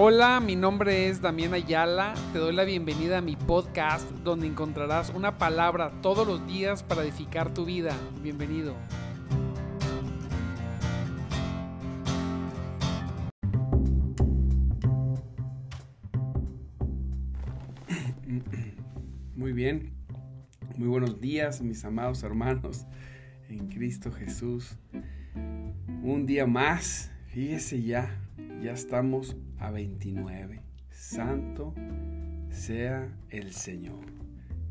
Hola, mi nombre es Damián Ayala. Te doy la bienvenida a mi podcast donde encontrarás una palabra todos los días para edificar tu vida. Bienvenido. Muy bien, muy buenos días mis amados hermanos en Cristo Jesús. Un día más, fíjese ya, ya estamos a 29. Santo sea el Señor,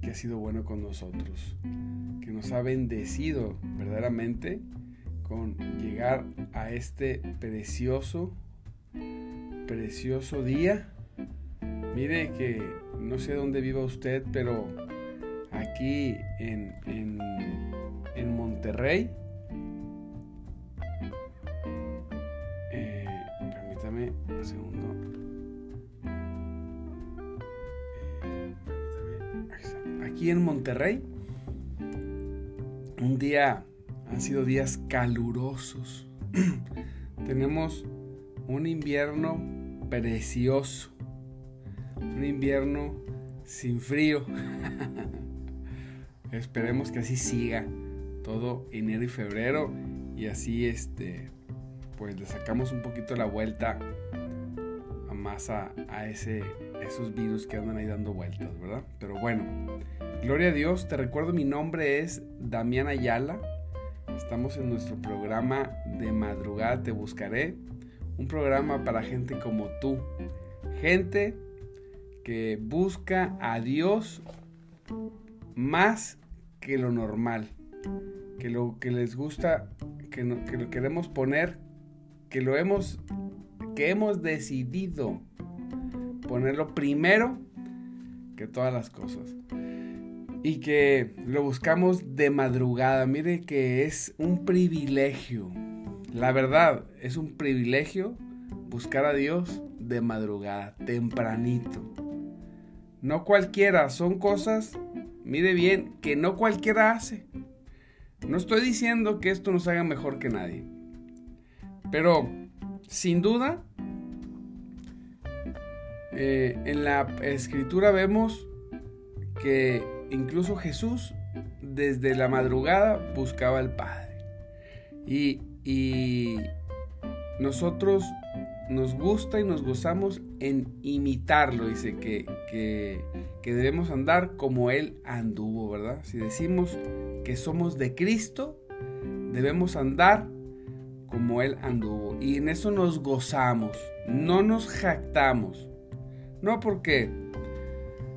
que ha sido bueno con nosotros, que nos ha bendecido verdaderamente con llegar a este precioso, precioso día. Mire que no sé dónde viva usted, pero aquí en, en, en Monterrey, un segundo. Eh, aquí en Monterrey, un día, han sido días calurosos. Tenemos un invierno precioso. Un invierno sin frío. Esperemos que así siga todo enero y febrero y así este pues le sacamos un poquito la vuelta a más a, ese, esos virus que andan ahí dando vueltas, ¿verdad? Pero bueno, gloria a Dios, te recuerdo mi nombre es Damián Ayala, estamos en nuestro programa de madrugada Te Buscaré, un programa para gente como tú, gente que busca a Dios más que lo normal, que lo que les gusta, que lo queremos poner que lo hemos, que hemos decidido ponerlo primero que todas las cosas. Y que lo buscamos de madrugada. Mire que es un privilegio. La verdad, es un privilegio buscar a Dios de madrugada, tempranito. No cualquiera, son cosas, mire bien, que no cualquiera hace. No estoy diciendo que esto nos haga mejor que nadie. Pero, sin duda, eh, en la escritura vemos que incluso Jesús desde la madrugada buscaba al Padre. Y, nosotros nos gusta y nos gozamos en imitarlo. Dice que, que, que, debemos andar como Él anduvo, ¿verdad? Si decimos que somos de Cristo, debemos andar como Él anduvo. Y en eso nos gozamos, no nos jactamos. No porque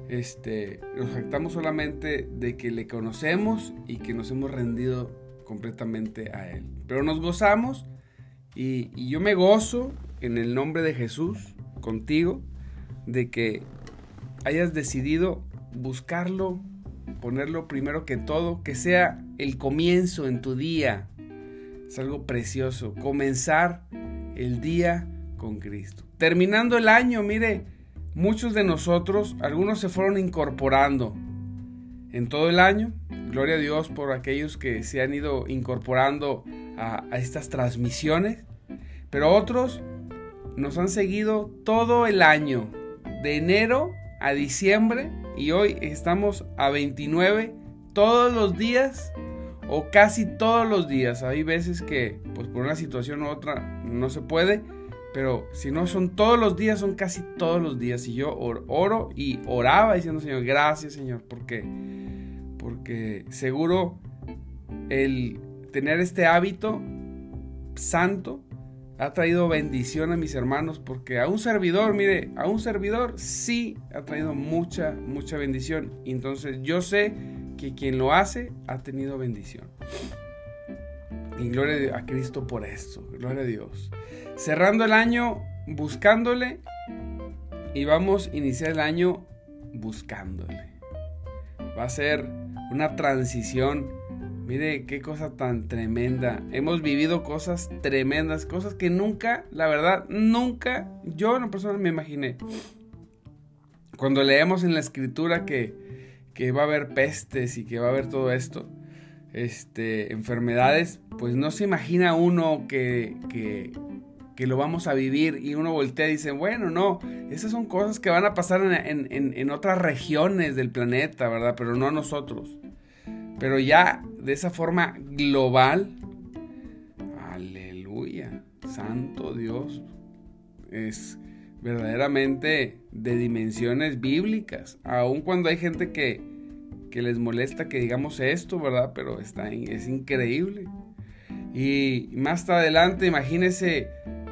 este, nos jactamos solamente de que le conocemos y que nos hemos rendido completamente a Él. Pero nos gozamos y, y yo me gozo en el nombre de Jesús contigo de que hayas decidido buscarlo, ponerlo primero que todo, que sea el comienzo en tu día, es algo precioso. Comenzar el día con Cristo. Terminando el año, mire, muchos de nosotros, algunos se fueron incorporando en todo el año. Gloria a Dios por aquellos que se han ido incorporando a, estas transmisiones. Pero otros nos han seguido todo el año, de enero a diciembre, y hoy estamos a 29 todos los días o casi todos los días. Hay veces que, pues por una situación u otra, no se puede, pero si no son todos los días, son casi todos los días. Y yo oro y oraba diciendo, Señor, gracias, Señor, porque, porque seguro el tener este hábito santo ha traído bendición a mis hermanos, porque a un servidor, mire, a un servidor sí ha traído mucha, mucha bendición. Entonces yo sé que quien lo hace ha tenido bendición. Y gloria a Cristo por esto, gloria a Dios. Cerrando el año buscándole y vamos a iniciar el año buscándole. Va a ser una transición. Mire qué cosa tan tremenda. Hemos vivido cosas tremendas, cosas que nunca, la verdad, nunca yo en persona me imaginé. Cuando leemos en la escritura que que va a haber pestes y que va a haber todo esto, este, enfermedades, pues no se imagina uno que, que, lo vamos a vivir y uno voltea y dice, bueno, no, esas son cosas que van a pasar en, en, otras regiones del planeta, ¿verdad? Pero no a nosotros. Pero ya de esa forma global, aleluya, santo Dios, es verdaderamente de dimensiones bíblicas, aun cuando hay gente que, que les molesta que digamos esto, ¿verdad? Pero está, es increíble. Y más adelante, imagínese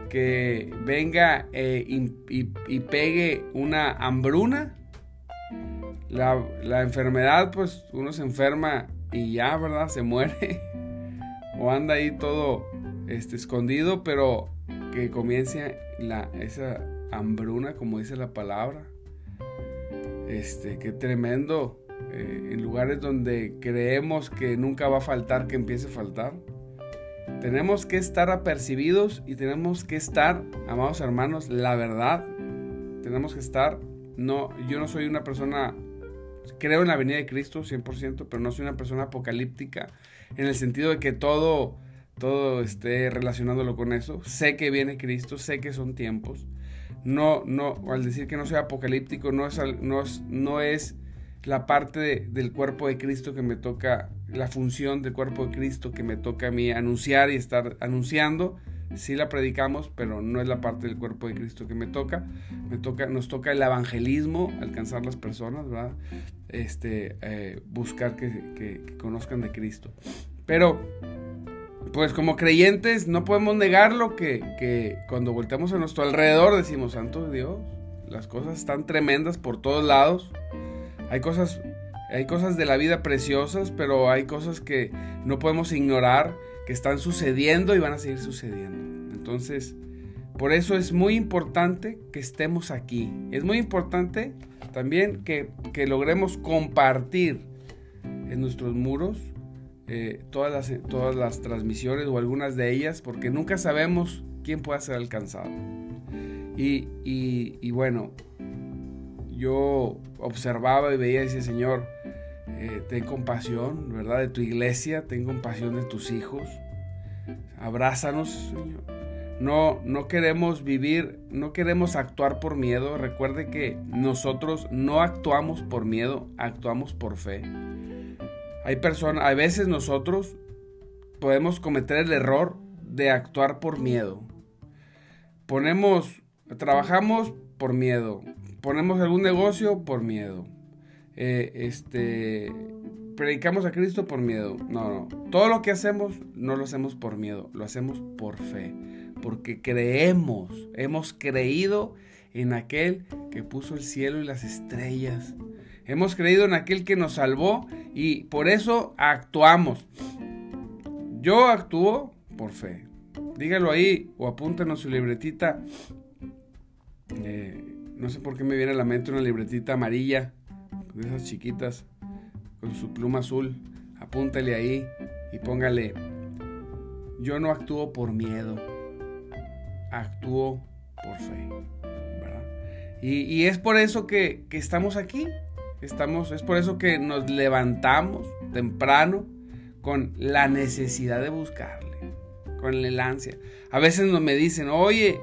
que venga eh, y, pegue una hambruna. La, enfermedad, pues uno se enferma y ya, ¿verdad? Se muere. o anda ahí todo este, escondido, pero que comience la, esa hambruna, como dice la palabra. Este, qué tremendo. Eh, en lugares donde creemos que nunca va a faltar, que empiece a faltar. Tenemos que estar apercibidos y tenemos que estar, amados hermanos, la verdad. Tenemos que estar, no, yo no soy una persona, creo en la venida de Cristo 100%, pero no soy una persona apocalíptica en el sentido de que todo, todo esté relacionándolo con eso. Sé que viene Cristo, sé que son tiempos. No, no, al decir que no soy apocalíptico, no es, no es, no es la parte del cuerpo de Cristo que me toca, la función del cuerpo de Cristo que me toca a mí anunciar y estar anunciando. Sí la predicamos, pero no es la parte del cuerpo de Cristo que me toca. Me toca nos toca el evangelismo, alcanzar las personas, ¿verdad? Este, eh, buscar que, conozcan de Cristo. Pero, pues como creyentes, no podemos negarlo que, que cuando volteamos a nuestro alrededor decimos, Santo Dios, las cosas están tremendas por todos lados. Hay cosas, hay cosas de la vida preciosas, pero hay cosas que no podemos ignorar, que están sucediendo y van a seguir sucediendo. Entonces, por eso es muy importante que estemos aquí. Es muy importante también que, logremos compartir en nuestros muros eh, todas, las, todas las transmisiones o algunas de ellas, porque nunca sabemos quién pueda ser alcanzado. Y, y bueno, yo observaba y veía y decía, Señor, eh, ten compasión, ¿verdad? De tu iglesia, ten compasión de tus hijos. Abrázanos, Señor. No, no queremos vivir, no queremos actuar por miedo. Recuerde que nosotros no actuamos por miedo, actuamos por fe. Hay personas, a veces nosotros podemos cometer el error de actuar por miedo. Ponemos, trabajamos por miedo, ponemos algún negocio por miedo. Eh, este, predicamos a Cristo por miedo. No, no. Todo lo que hacemos no lo hacemos por miedo, lo hacemos por fe. Porque creemos, hemos creído en aquel que puso el cielo y las estrellas. Hemos creído en aquel que nos salvó y por eso actuamos. Yo actúo por fe. Dígalo ahí o apúntenos su libretita. Eh, no sé por qué me viene a la mente una libretita amarilla, de esas chiquitas, con su pluma azul. Apúntale ahí y póngale, yo no actúo por miedo, actúo por fe. Y, es por eso que, estamos aquí. Estamos, es por eso que nos levantamos temprano con la necesidad de buscarle, con el ansia. A veces nos me dicen, oye,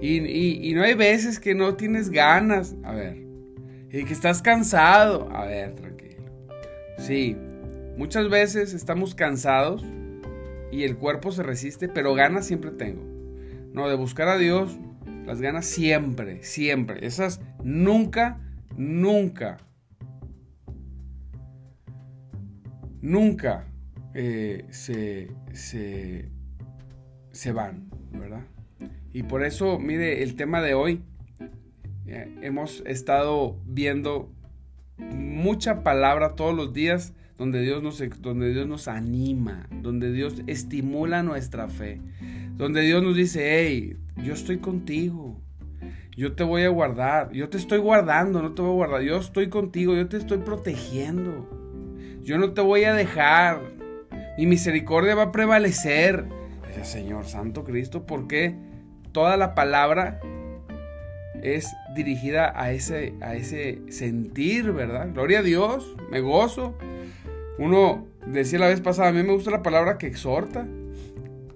y, no hay veces que no tienes ganas. A ver. Y que estás cansado. A ver, tranquilo. Sí. Muchas veces estamos cansados y el cuerpo se resiste, pero ganas siempre tengo. No, de buscar a Dios, las ganas siempre, siempre. Esas nunca, nunca, nunca eh, se, se, se van, ¿verdad? Y por eso, mire, el tema de hoy, eh, hemos estado viendo mucha palabra todos los días donde Dios, nos, donde Dios nos anima, donde Dios estimula nuestra fe, donde Dios nos dice, hey, yo estoy contigo, yo te voy a guardar, yo te estoy guardando, no te voy a guardar, yo estoy contigo, yo te estoy protegiendo, yo no te voy a dejar, mi misericordia va a prevalecer. Señor Santo Cristo, ¿por qué? Toda la palabra es dirigida a ese, a ese sentir, ¿verdad? Gloria a Dios, me gozo. Uno decía la vez pasada, a mí me gusta la palabra que exhorta,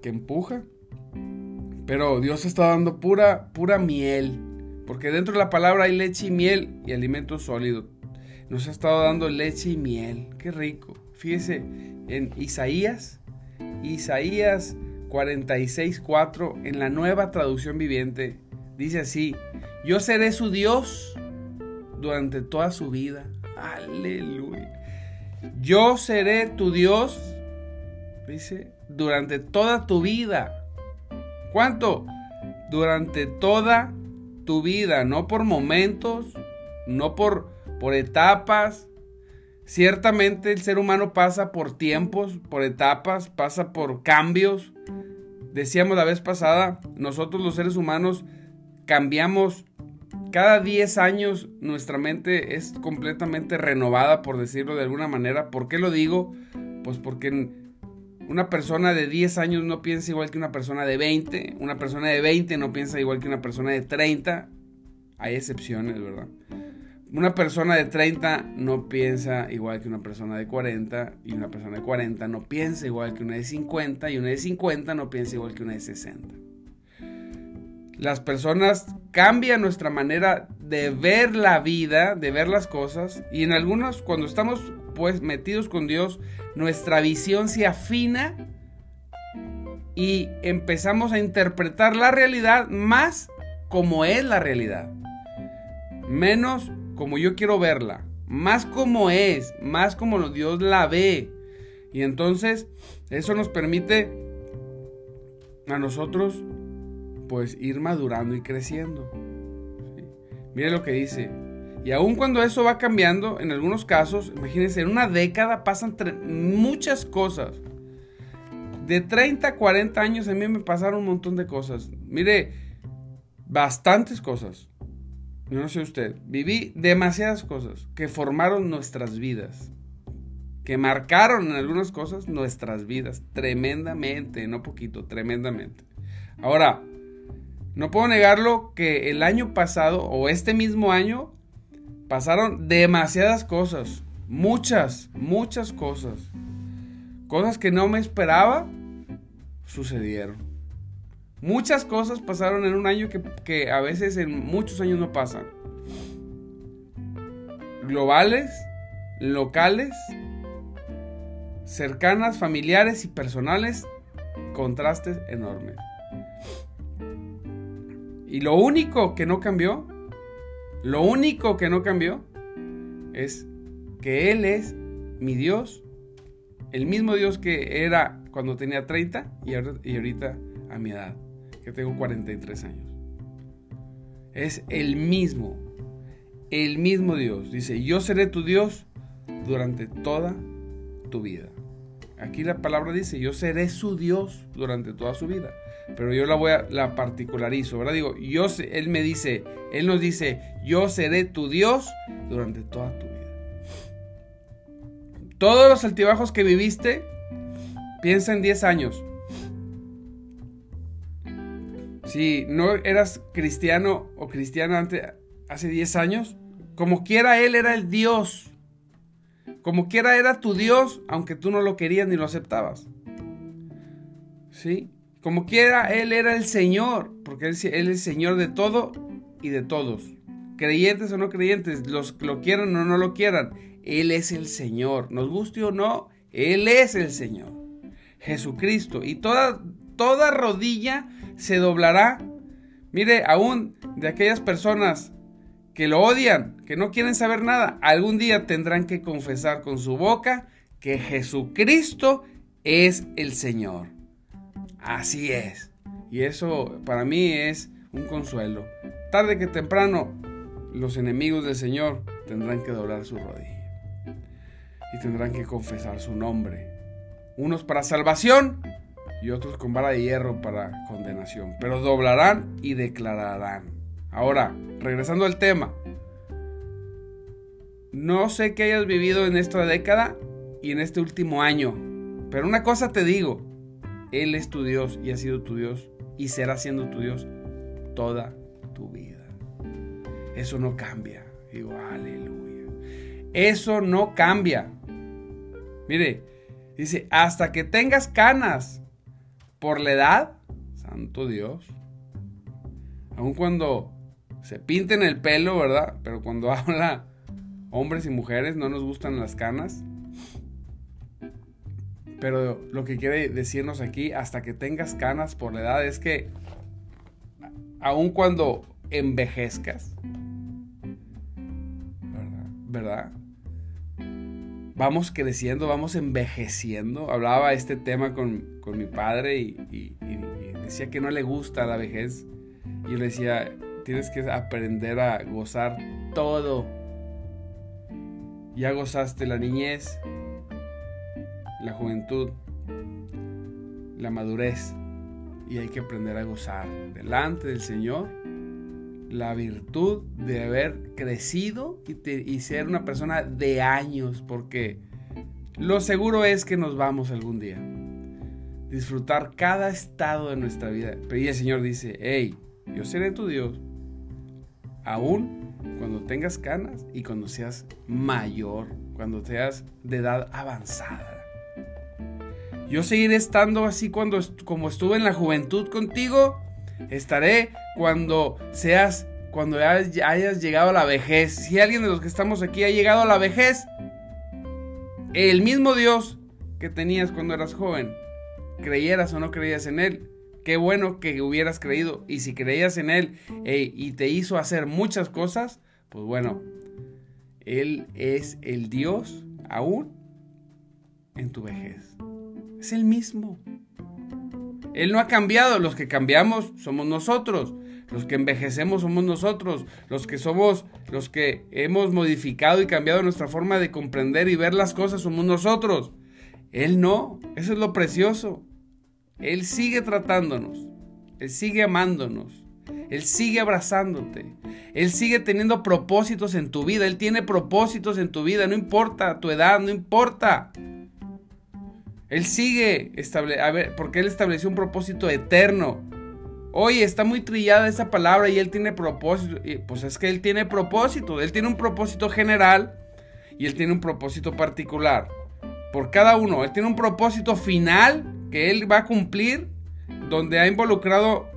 que empuja, Pero Dios está dando pura, pura miel. Porque dentro de la palabra hay leche y miel y alimento sólido. Nos ha estado dando leche y miel. Qué rico. Fíjese en Isaías, Isaías 46.4 en la nueva traducción viviente. Dice así, yo seré su Dios durante toda su vida. Aleluya. Yo seré tu Dios, dice, durante toda tu vida. ¿Cuánto? Durante toda tu vida, no por momentos, no por, por etapas. Ciertamente el ser humano pasa por tiempos, por etapas, pasa por cambios. Decíamos la vez pasada, nosotros los seres humanos cambiamos cada 10 años nuestra mente es completamente renovada, por decirlo de alguna manera. ¿Por qué lo digo? Pues porque una persona de 10 años no piensa igual que una persona de 20. Una persona de 20 no piensa igual que una persona de 30. Hay excepciones, ¿verdad? Una persona de 30 no piensa igual que una persona de 40 y una persona de 40 no piensa igual que una de 50 y una de 50 no piensa igual que una de 60. Las personas cambian nuestra manera de ver la vida, de ver las cosas y en algunos cuando estamos pues metidos con Dios, nuestra visión se afina y empezamos a interpretar la realidad más como es la realidad. Menos como yo quiero verla, más como es, más como Dios la ve. Y entonces eso nos permite a nosotros pues ir madurando y creciendo. Mire lo que dice. Y aun cuando eso va cambiando, en algunos casos, imagínense, en una década pasan muchas cosas. De 30 a 40 años a mí me pasaron un montón de cosas. Mire, bastantes cosas. Yo no sé usted. Viví demasiadas cosas que formaron nuestras vidas. Que marcaron en algunas cosas nuestras vidas. Tremendamente, no poquito, tremendamente. Ahora, no puedo negarlo que el año pasado o este mismo año pasaron demasiadas cosas. Muchas, muchas cosas. Cosas que no me esperaba sucedieron. Muchas cosas pasaron en un año que, que a veces en muchos años no pasan. Globales, locales, cercanas, familiares y personales, contrastes enormes. Y lo único que no cambió, lo único que no cambió es que Él es mi Dios, el mismo Dios que era cuando tenía 30 y ahorita a mi edad, que tengo 43 años. Es el mismo, el mismo Dios. Dice, yo seré tu Dios durante toda tu vida. Aquí la palabra dice, yo seré su Dios durante toda su vida pero yo la voy a la particularizo, ¿verdad? Digo, yo él me dice, él nos dice, yo seré tu Dios durante toda tu vida. Todos los altibajos que viviste, piensa en 10 años. Si no eras cristiano o cristiana antes, hace 10 años, como quiera él era el Dios. Como quiera era tu Dios, aunque tú no lo querías ni lo aceptabas. ¿Sí? Como quiera, Él era el Señor, porque él, es el Señor de todo y de todos. Creyentes o no creyentes, los que lo quieran o no lo quieran, Él es el Señor. Nos guste o no, Él es el Señor. Jesucristo. Y toda, toda rodilla se doblará. Mire, aún de aquellas personas que lo odian, que no quieren saber nada, algún día tendrán que confesar con su boca que Jesucristo es el Señor. Así es. Y eso para mí es un consuelo. Tarde que temprano, los enemigos del Señor tendrán que doblar su rodilla. Y tendrán que confesar su nombre. Unos para salvación y otros con vara de hierro para condenación. Pero doblarán y declararán. Ahora, regresando al tema. No sé qué hayas vivido en esta década y en este último año. Pero una cosa te digo, él es tu Dios y ha sido tu Dios y será siendo tu Dios toda tu vida. Eso no cambia. Digo, aleluya. Eso no cambia. Mire, dice, hasta que tengas canas por la edad, santo Dios. Aun cuando se pinten el pelo, ¿verdad? Pero cuando habla hombres y mujeres no nos gustan las canas. Pero lo que quiere decirnos aquí, hasta que tengas canas por la edad, es que aun cuando envejezcas, ¿verdad? Vamos creciendo, vamos envejeciendo. Hablaba este tema con, mi padre y, decía que no le gusta la vejez. Y yo le decía, tienes que aprender a gozar todo. Ya gozaste la niñez, la juventud, la madurez. Y hay que aprender a gozar delante del Señor la virtud de haber crecido y, ser una persona de años, porque lo seguro es que nos vamos algún día. Disfrutar cada estado de nuestra vida. Pero y el Señor dice, hey, yo seré tu Dios, aún cuando tengas canas y cuando seas mayor, cuando seas de edad avanzada. Yo seguiré estando así cuando, como estuve en la juventud contigo Estaré cuando seas, cuando hayas llegado a la vejez. Si alguien de los que estamos aquí ha llegado a la vejez, el mismo Dios que tenías cuando eras joven, creyeras o no creías en Él, qué bueno que hubieras creído. Y si creías en Él y te hizo hacer muchas cosas, pues bueno, Él es el Dios aún en tu vejez. Es el mismo. Él no ha cambiado, los que cambiamos somos nosotros. Los que envejecemos somos nosotros, los que somos, los que hemos modificado y cambiado nuestra forma de comprender y ver las cosas somos nosotros. Él no, eso es lo precioso. Él sigue tratándonos, Él sigue amándonos, Él sigue abrazándote, Él sigue teniendo propósitos en tu vida, Él tiene propósitos en tu vida, no importa tu edad, no importa. Él sigue, estable a ver, porque Él estableció un propósito eterno. Oye, está muy trillada esa palabra y Él tiene propósito. Pues es que Él tiene propósito. Él tiene un propósito general y Él tiene un propósito particular. Por cada uno. Él tiene un propósito final que Él va a cumplir, donde ha involucrado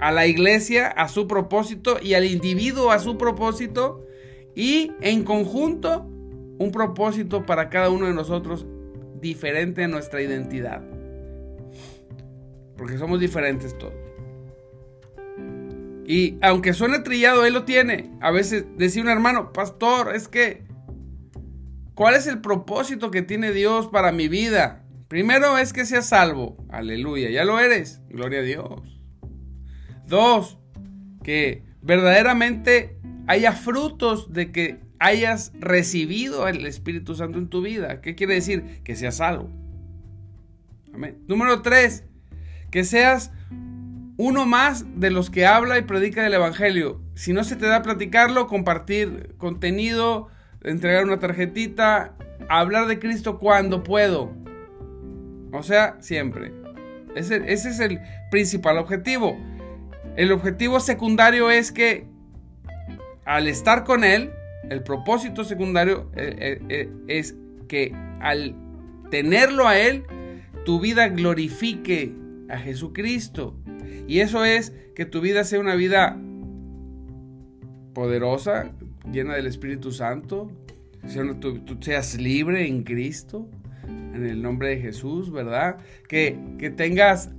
a la iglesia a su propósito y al individuo a su propósito. Y en conjunto, un propósito para cada uno de nosotros diferente a nuestra identidad. Porque somos diferentes todos. Y aunque suene trillado, Él lo tiene. A veces decía un hermano, pastor, es que, ¿cuál es el propósito que tiene Dios para mi vida? Primero es que seas salvo. Aleluya, ya lo eres. Gloria a Dios. Dos, que verdaderamente haya frutos de que hayas recibido el Espíritu Santo en tu vida. ¿Qué quiere decir? Que seas salvo. Amén. Número tres, que seas uno más de los que habla y predica el Evangelio. Si no se te da platicarlo, compartir contenido, entregar una tarjetita, hablar de Cristo cuando puedo. O sea, siempre. Ese, ese es el principal objetivo. El objetivo secundario es que al estar con Él, el propósito secundario eh, eh, eh, es que al tenerlo a Él, tu vida glorifique a Jesucristo. Y eso es que tu vida sea una vida poderosa, llena del Espíritu Santo, que tú, seas libre en Cristo, en el nombre de Jesús, ¿verdad? Que, que tengas,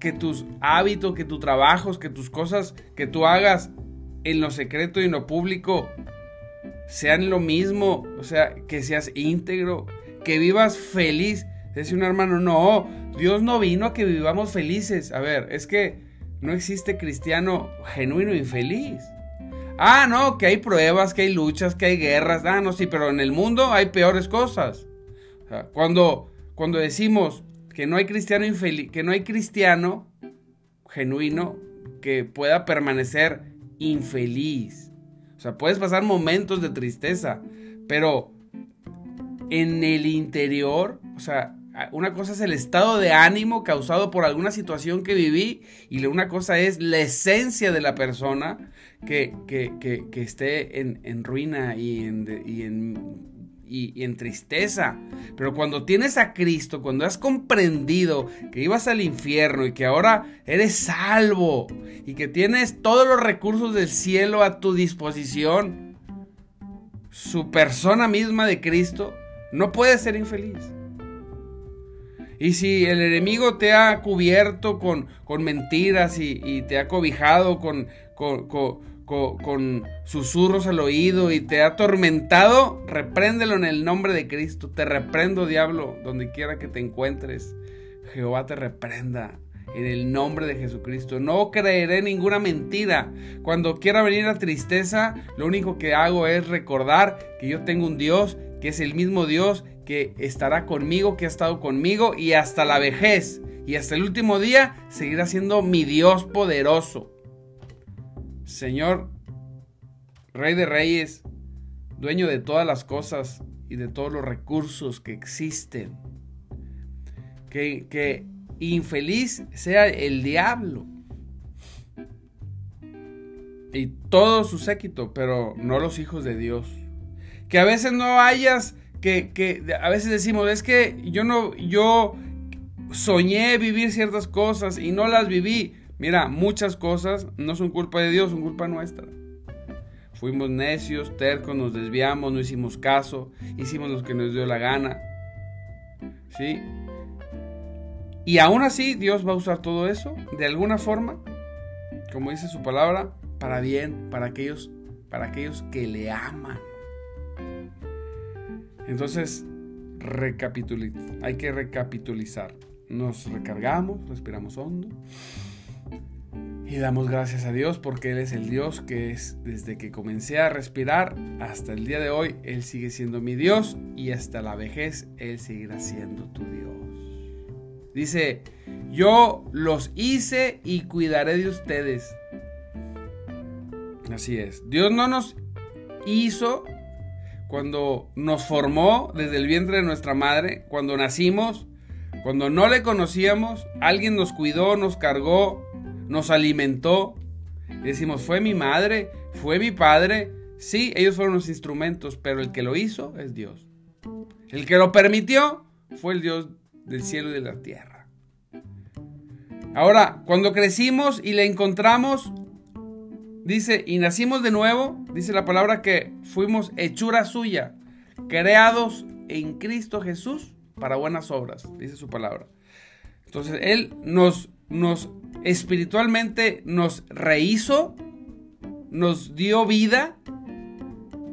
que tus hábitos, que tus trabajos, que tus cosas que tú hagas en lo secreto y en lo público sean lo mismo, o sea, que seas íntegro, que vivas feliz. Dice un hermano, no, Dios no vino a que vivamos felices. A ver, es que no existe cristiano genuino infeliz. Ah, no, que hay pruebas, que hay luchas, que hay guerras. Ah, no, sí, pero en el mundo hay peores cosas. cuando, cuando decimos que no hay cristiano infeliz, que no hay cristiano genuino que pueda permanecer infeliz. O sea, puedes pasar momentos de tristeza, pero en el interior, o sea, una cosa es el estado de ánimo causado por alguna situación que viví y una cosa es la esencia de la persona que, esté en, ruina y en, y, en tristeza. Pero cuando tienes a Cristo, cuando has comprendido que ibas al infierno y que ahora eres salvo y que tienes todos los recursos del cielo a tu disposición, su persona misma de Cristo, no puedes ser infeliz. Y si el enemigo te ha cubierto con, con mentiras y, te ha cobijado con, con con, susurros al oído y te ha atormentado, repréndelo en el nombre de Cristo. Te reprendo, diablo, donde quiera que te encuentres. Jehová te reprenda en el nombre de Jesucristo. No creeré ninguna mentira. Cuando quiera venir la tristeza, lo único que hago es recordar que yo tengo un Dios, que es el mismo Dios que estará conmigo, que ha estado conmigo y hasta la vejez. Y hasta el último día seguirá siendo mi Dios poderoso. Señor, Rey de Reyes, dueño de todas las cosas y de todos los recursos que existen. Que, infeliz sea el diablo y todo su séquito, pero no los hijos de Dios. Que a veces no hayas, que, a veces decimos, es que yo no, yo soñé vivir ciertas cosas y no las viví. Mira, muchas cosas no son culpa de Dios, son culpa nuestra. Fuimos necios, tercos, nos desviamos, no hicimos caso, hicimos lo que nos dio la gana. ¿Sí? Y aún así Dios va a usar todo eso de alguna forma, como dice su palabra, para bien, para aquellos, para aquellos que le aman. Entonces, hay que recapitulizar. Nos recargamos, respiramos hondo. Y damos gracias a Dios porque Él es el Dios que es desde que comencé a respirar hasta el día de hoy, Él sigue siendo mi Dios y hasta la vejez Él seguirá siendo tu Dios. Dice, yo los hice y cuidaré de ustedes. Así es. Dios no nos hizo cuando nos formó desde el vientre de nuestra madre, cuando nacimos, cuando no le conocíamos, alguien nos cuidó, nos cargó, nos alimentó. Decimos, fue mi madre, fue mi padre. Sí, ellos fueron los instrumentos, pero el que lo hizo es Dios. El que lo permitió fue el Dios del cielo y de la tierra. Ahora, cuando crecimos y le encontramos, dice, y nacimos de nuevo, dice la palabra que fuimos hechura suya, creados en Cristo Jesús para buenas obras, dice su palabra. Entonces, Él nos, nos espiritualmente nos rehizo, nos dio vida,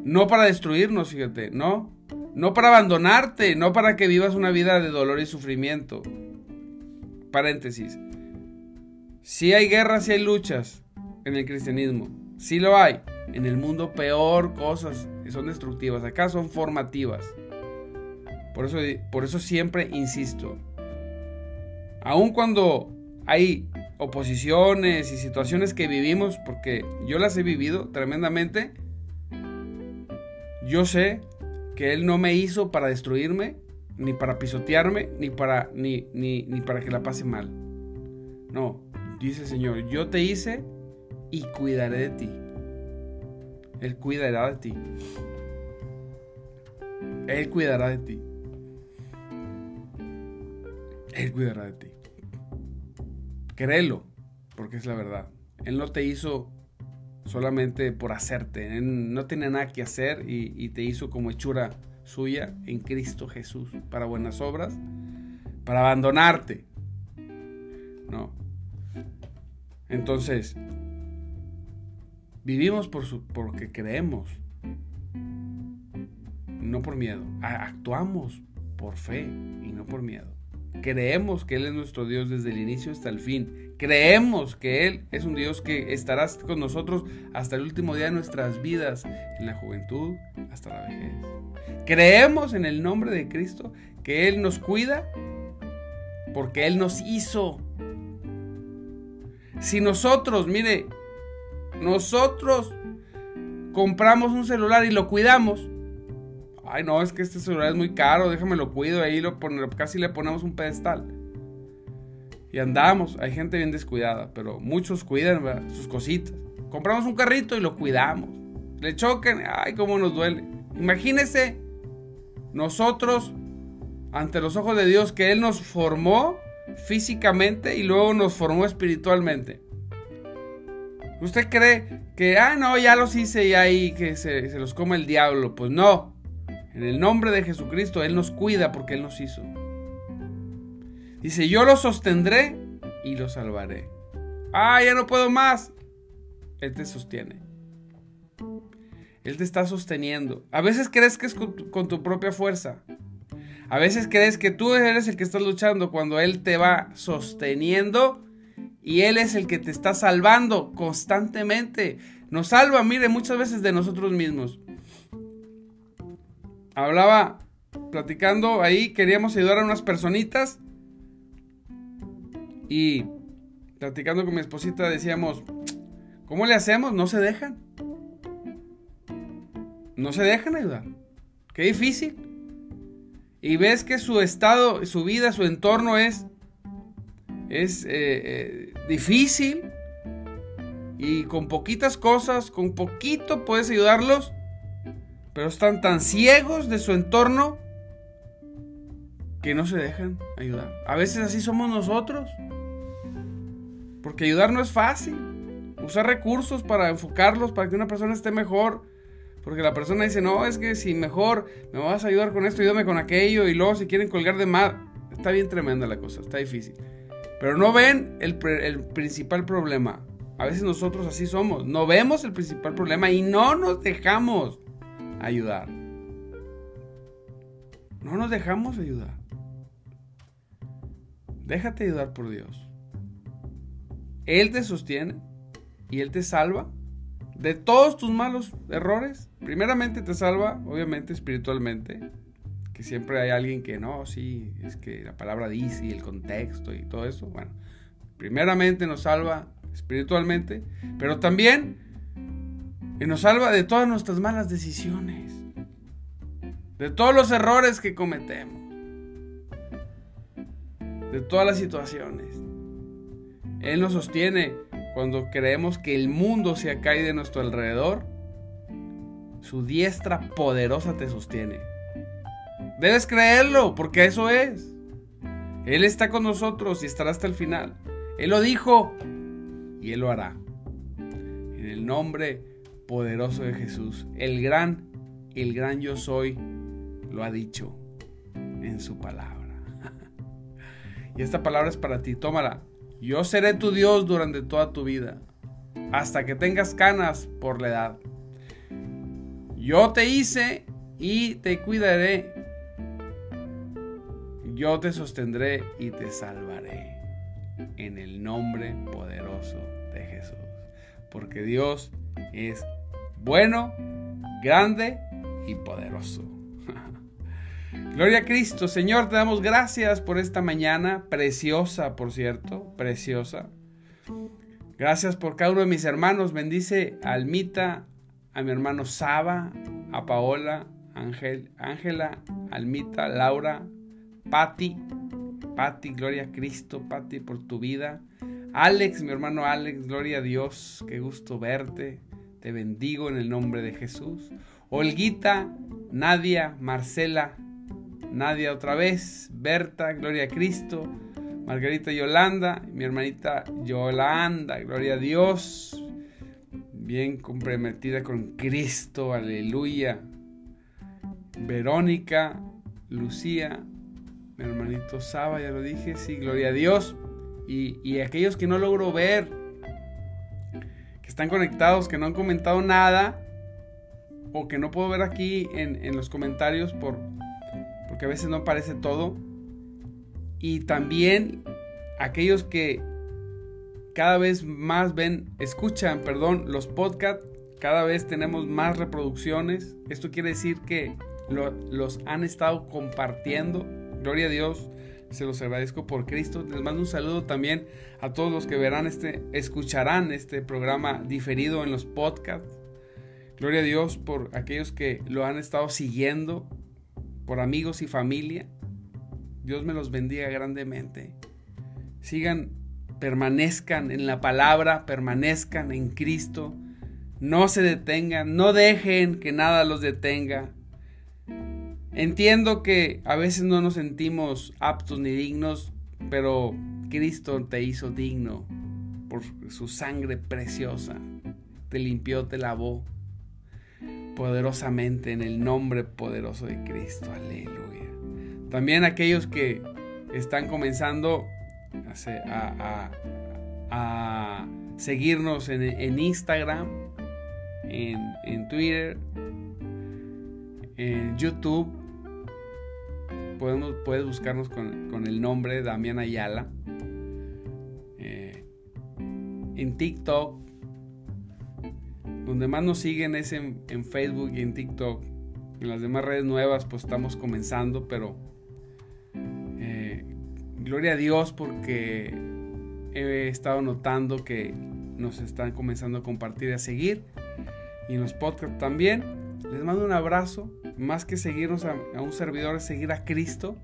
no para destruirnos, fíjate, no, no para abandonarte, no para que vivas una vida de dolor y sufrimiento. Paréntesis. Si hay guerras, si hay luchas en el cristianismo, si lo hay. En el mundo peor cosas son destructivas, acá son formativas. Por eso, por eso siempre insisto, aun cuando hay oposiciones y situaciones que vivimos, porque yo las he vivido tremendamente, yo sé que Él no me hizo para destruirme, ni para pisotearme, ni para, ni, ni, ni para que la pase mal. No, dice Señor, yo te hice y cuidaré de ti. Él cuidará de ti. Él cuidará de ti. Él cuidará de ti. Créelo, porque es la verdad. Él no te hizo solamente por hacerte. Él no tiene nada que hacer y, te hizo como hechura suya en Cristo Jesús para buenas obras, para abandonarte. No. Entonces, vivimos por su, porque creemos, no por miedo. Actuamos por fe y no por miedo. Creemos que Él es nuestro Dios desde el inicio hasta el fin. Creemos que Él es un Dios que estará con nosotros hasta el último día de nuestras vidas, en la juventud hasta la vejez. Creemos en el nombre de Cristo que Él nos cuida porque Él nos hizo. Si nosotros, mire, nosotros compramos un celular y lo cuidamos, ay no, es que este celular es muy caro, déjame lo cuido, ahí lo casi le ponemos un pedestal. Y andamos, hay gente bien descuidada, pero muchos cuidan sus cositas. Compramos un carrito y lo cuidamos. Le choquen, ay, cómo nos duele. Imagínese nosotros, ante los ojos de Dios, que Él nos formó físicamente y luego nos formó espiritualmente. ¿Usted cree que, ah, no, ya los hice y ahí que se, se los come el diablo? Pues no. En el nombre de Jesucristo, Él nos cuida porque Él nos hizo. Dice, yo lo sostendré y lo salvaré. Ah, ya no puedo más. Él te sostiene. Él te está sosteniendo. A veces crees que es con tu, propia fuerza. A veces crees que tú eres el que está luchando cuando Él te va sosteniendo y Él es el que te está salvando constantemente. Nos salva, mire, muchas veces de nosotros mismos. Hablaba, platicando ahí, queríamos ayudar a unas personitas y platicando con mi esposita decíamos, ¿cómo le hacemos? No se dejan. No se dejan ayudar. Qué difícil. Y ves que su estado, su vida, su entorno es, es eh, eh, difícil. Y con poquitas cosas, con poquito puedes ayudarlos. Pero están tan ciegos de su entorno que no se dejan ayudar. A veces así somos nosotros. Porque ayudar no es fácil. Usar recursos para enfocarlos, para que una persona esté mejor. Porque la persona dice, no, es que si mejor me vas a ayudar con esto, ayúdame con aquello. Y luego si quieren colgar de más. Está bien tremenda la cosa, está difícil. Pero no ven el, principal problema. A veces nosotros así somos. No vemos el principal problema y no nos dejamos ayudar. No nos dejamos ayudar. Déjate ayudar por Dios. Él te sostiene y Él te salva de todos tus malos errores. Primeramente te salva, obviamente, espiritualmente. Siempre hay alguien que no, sí, es que la palabra dice y el contexto y todo eso. Bueno, primeramente nos salva espiritualmente, pero también nos salva de todas nuestras malas decisiones, de todos los errores que cometemos, de todas las situaciones. Él nos sostiene cuando creemos que el mundo se caído de nuestro alrededor. Su diestra poderosa te sostiene. Debes creerlo, porque eso es. Él está con nosotros y estará hasta el final. Él lo dijo y Él lo hará. En el nombre poderoso de Jesús, el gran, el gran yo soy, lo ha dicho en su palabra. y esta palabra es para ti, tómala. Yo seré tu Dios durante toda tu vida, hasta que tengas canas por la edad. Yo te hice y te cuidaré. Yo te sostendré y te salvaré. En el nombre poderoso de Jesús. Porque Dios es bueno, grande y poderoso. Gloria a Cristo, Señor, te damos gracias por esta mañana, preciosa, por cierto, preciosa. Gracias por cada uno de mis hermanos. Bendice a Almita, a mi hermano Saba, a Paola, Ángel, Ángela, Almita, Laura, Patti, Patti, gloria a Cristo, Patti, por tu vida. Alex, mi hermano Alex, gloria a Dios, qué gusto verte. Te bendigo en el nombre de Jesús. Olguita, Nadia, Marcela, Nadia otra vez, Berta, Gloria a Cristo, Margarita Yolanda, mi hermanita Yolanda, Gloria a Dios, bien comprometida con Cristo, aleluya. Verónica, Lucía, hermanito Saba, ya lo dije, sí, Gloria a Dios. Y, y aquellos que no logro ver, que están conectados, que no han comentado nada, o que no puedo ver aquí en, en los comentarios por, porque a veces no aparece todo. Y también aquellos que cada vez más ven, escuchan, perdón, los podcasts, cada vez tenemos más reproducciones. Esto quiere decir que los han estado compartiendo. Gloria a Dios, se los agradezco por Cristo. Les mando un saludo también a todos los que verán este, escucharán este programa diferido en los podcasts. Gloria a Dios por aquellos que lo han estado siguiendo por amigos y familia. Dios me los bendiga grandemente. Sigan, permanezcan en la palabra, permanezcan en Cristo. No se detengan, no dejen que nada los detenga. Entiendo que a veces no nos sentimos aptos ni dignos, pero Cristo te hizo digno por su sangre preciosa. Te limpió, te lavó poderosamente en el nombre poderoso de Cristo. Aleluya. También aquellos que están comenzando a, seguirnos en, Instagram, en, Twitter, en YouTube. Podemos, puedes buscarnos con, el nombre Damián Ayala. Eh, en TikTok. Donde más nos siguen es en, en Facebook y en TikTok. En las demás redes nuevas pues estamos comenzando, pero gloria a Dios porque he estado notando que nos están comenzando a compartir y a seguir. Y en los podcasts también. Les mando un abrazo. Más que seguirnos a, un servidor es seguir a Cristo.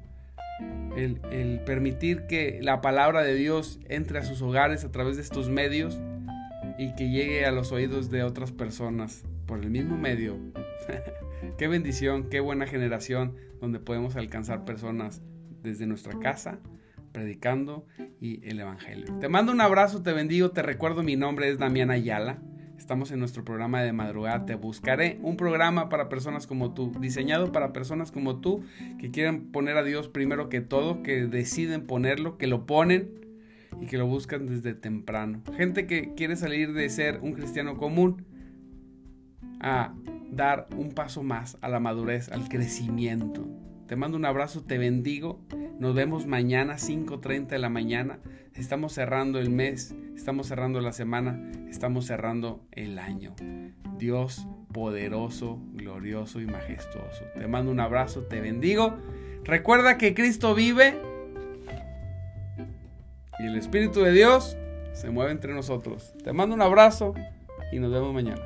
El, permitir que la palabra de Dios entre a sus hogares a través de estos medios y que llegue a los oídos de otras personas por el mismo medio. qué bendición, qué buena generación donde podemos alcanzar personas desde nuestra casa predicando y el Evangelio. Te mando un abrazo, te bendigo, te recuerdo mi nombre es Damián Ayala. Estamos en nuestro programa de madrugada. Te buscaré un programa para personas como tú, diseñado para personas como tú que quieren poner a Dios primero que todo, que deciden ponerlo, que lo ponen y que lo buscan desde temprano. Gente que quiere salir de ser un cristiano común a dar un paso más a la madurez, al crecimiento. Te mando un abrazo, te bendigo. Nos vemos mañana 5.30 de la mañana. Estamos cerrando el mes, estamos cerrando la semana, estamos cerrando el año. Dios poderoso, glorioso y majestuoso. Te mando un abrazo, te bendigo. Recuerda que Cristo vive y el Espíritu de Dios se mueve entre nosotros. Te mando un abrazo y nos vemos mañana.